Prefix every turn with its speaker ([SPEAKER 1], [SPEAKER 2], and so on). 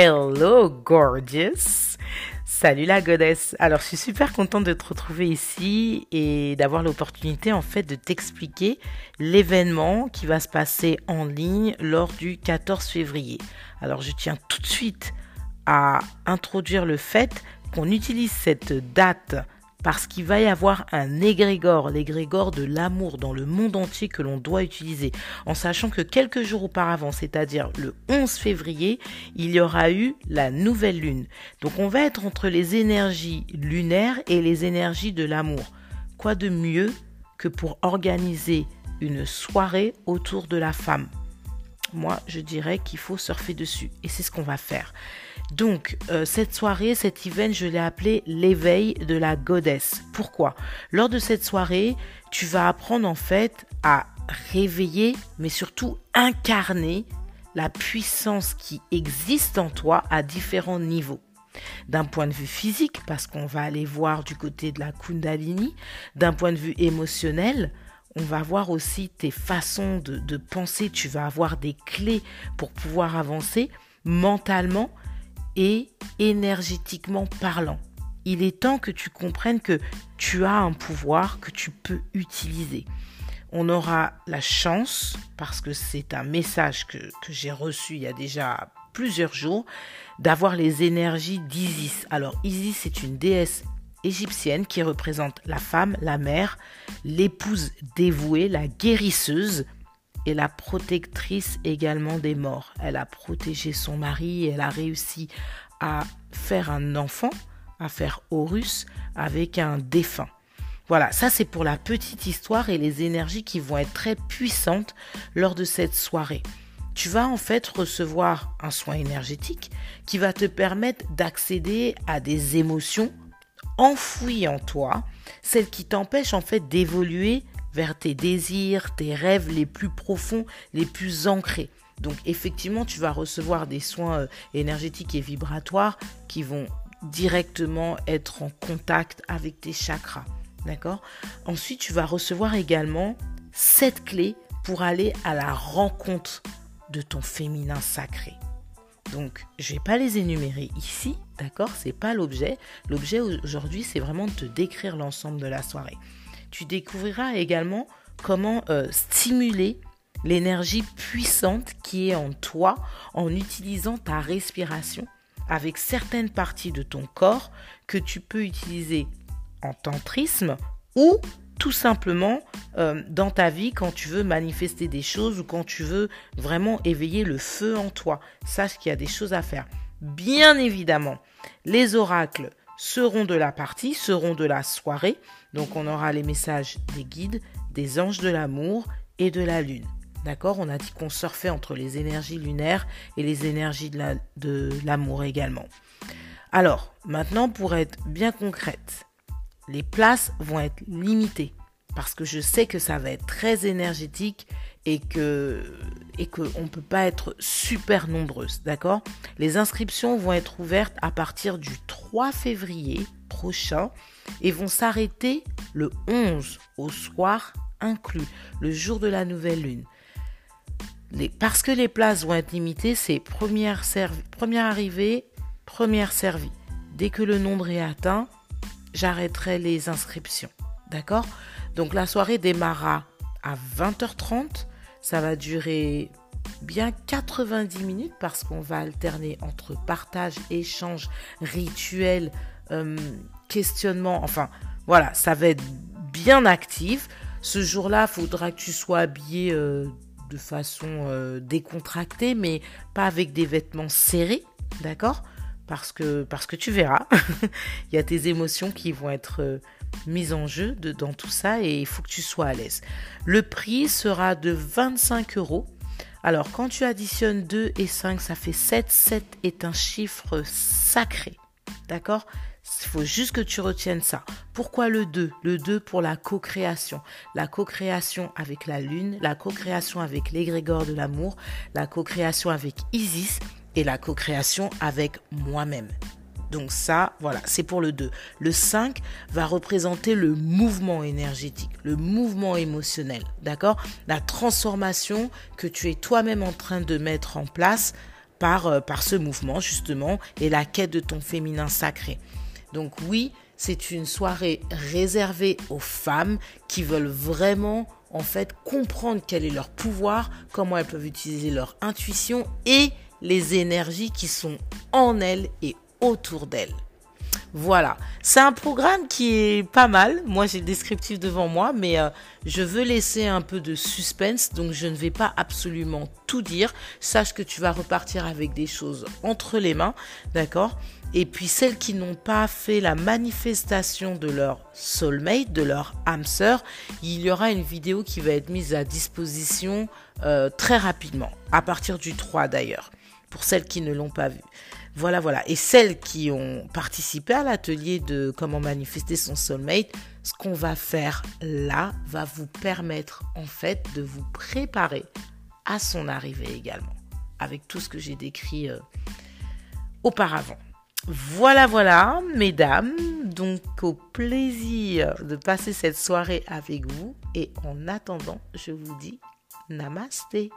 [SPEAKER 1] Hello, gorgeous! Salut la goddess. Alors, je suis super contente de te retrouver ici et d'avoir l'opportunité en fait de t'expliquer l'événement qui va se passer en ligne lors du 14 février. Alors, je tiens tout de suite à introduire le fait qu'on utilise cette date parce qu'il va y avoir un égrégore, l'égrégore de l'amour dans le monde entier que l'on doit utiliser, en sachant que quelques jours auparavant, c'est-à-dire le 11 février, il y aura eu la nouvelle lune. Donc on va être entre les énergies lunaires et les énergies de l'amour. Quoi de mieux que pour organiser une soirée autour de la femme? Moi, je dirais qu'il faut surfer dessus, et c'est ce qu'on va faire. Donc, euh, cette soirée, cet event, je l'ai appelé l'éveil de la goddess. Pourquoi? Lors de cette soirée, tu vas apprendre en fait à réveiller, mais surtout incarner la puissance qui existe en toi à différents niveaux. D'un point de vue physique, parce qu'on va aller voir du côté de la Kundalini, d'un point de vue émotionnel, on va voir aussi tes façons de, penser, tu vas avoir des clés pour pouvoir avancer mentalement et énergétiquement parlant. Il est temps que tu comprennes que tu as un pouvoir que tu peux utiliser. On aura la chance, parce que c'est un message que, que j'ai reçu il y a déjà plusieurs jours, d'avoir les énergies d'Isis. Alors Isis est une déesse égyptienne qui représente la femme, la mère, l'épouse dévouée, la guérisseuse, et la protectrice également des morts. Elle a protégé son mari, elle a réussi à faire un enfant, à faire Horus avec un défunt. Voilà, ça c'est pour la petite histoire et les énergies qui vont être très puissantes lors de cette soirée. Tu vas en fait recevoir un soin énergétique qui va te permettre d'accéder à des émotions enfouies en toi, celles qui t'empêchent en fait d'évoluer vers tes désirs, tes rêves les plus profonds, les plus ancrés. Donc effectivement, tu vas recevoir des soins euh, énergétiques et vibratoires qui vont directement être en contact avec tes chakras. D'accord? Ensuite, tu vas recevoir également cette clé pour aller à la rencontre de ton féminin sacré. Donc, je vais pas les énumérer ici, d'accord C'est pas l'objet. L'objet aujourd'hui, c'est vraiment de te décrire l'ensemble de la soirée tu découvriras également comment euh, stimuler l'énergie puissante qui est en toi en utilisant ta respiration avec certaines parties de ton corps que tu peux utiliser en tantrisme ou tout simplement euh, dans ta vie quand tu veux manifester des choses ou quand tu veux vraiment éveiller le feu en toi. Sache qu'il y a des choses à faire. Bien évidemment, les oracles seront de la partie, seront de la soirée. Donc on aura les messages des guides, des anges de l'amour et de la lune. D'accord? On a dit qu'on surfait entre les énergies lunaires et les énergies de l'amour également. Alors, maintenant pour être bien concrète, les places vont être limitées parce que je sais que ça va être très énergétique et que et qu'on ne peut pas être super nombreuses, d'accord? Les inscriptions vont être ouvertes à partir du 3 février prochain et vont s'arrêter le 11 au soir inclus, le jour de la nouvelle lune. parce que les places vont être limitées, c'est première arrivée, première servie. Dès que le nombre est atteint, j'arrêterai les inscriptions. D'accord? Donc la soirée démarrera à 20h30 ça va durer bien 90 minutes parce qu'on va alterner entre partage, échange, rituel, euh, questionnement. Enfin, voilà, ça va être bien actif. Ce jour-là, il faudra que tu sois habillé euh, de façon euh, décontractée, mais pas avec des vêtements serrés, d'accord? Parce que, tu verras, il y a tes émotions qui vont être mise en jeu dans tout ça et il faut que tu sois à l'aise. Le prix sera de 25 euros. Alors quand tu additionnes 2 et 5, ça fait 7. 7 est un chiffre sacré. D'accord? Il faut juste que tu retiennes ça. Pourquoi le 2 Le 2 pour la co-création. La co-création avec la lune, la co-création avec l'égrégore de l'amour, la co-création avec Isis et la co-création avec moi-même. Donc ça, voilà, c'est pour le 2. Le 5 va représenter le mouvement énergétique, le mouvement émotionnel, d'accord? La transformation que tu es toi-même en train de mettre en place par, par ce mouvement justement et la quête de ton féminin sacré. Donc oui, c'est une soirée réservée aux femmes qui veulent vraiment en fait comprendre quel est leur pouvoir, comment elles peuvent utiliser leur intuition et les énergies qui sont en elles et autour d'elles. Voilà, c'est un programme qui est pas mal. Moi, j'ai le descriptif devant moi, mais euh, je veux laisser un peu de suspense, donc je ne vais pas absolument tout dire. Sache que tu vas repartir avec des choses entre les mains, d'accord? Et puis celles qui n'ont pas fait la manifestation de leur soulmate, de leur âme sœur, il y aura une vidéo qui va être mise à disposition euh, très rapidement, à partir du 3 d'ailleurs, pour celles qui ne l'ont pas vu. Voilà, voilà. Et celles qui ont participé à l'atelier de comment manifester son soulmate, ce qu'on va faire là va vous permettre en fait de vous préparer à son arrivée également, avec tout ce que j'ai décrit euh, auparavant. Voilà, voilà, mesdames. Donc, au plaisir de passer cette soirée avec vous. Et en attendant, je vous dis Namasté.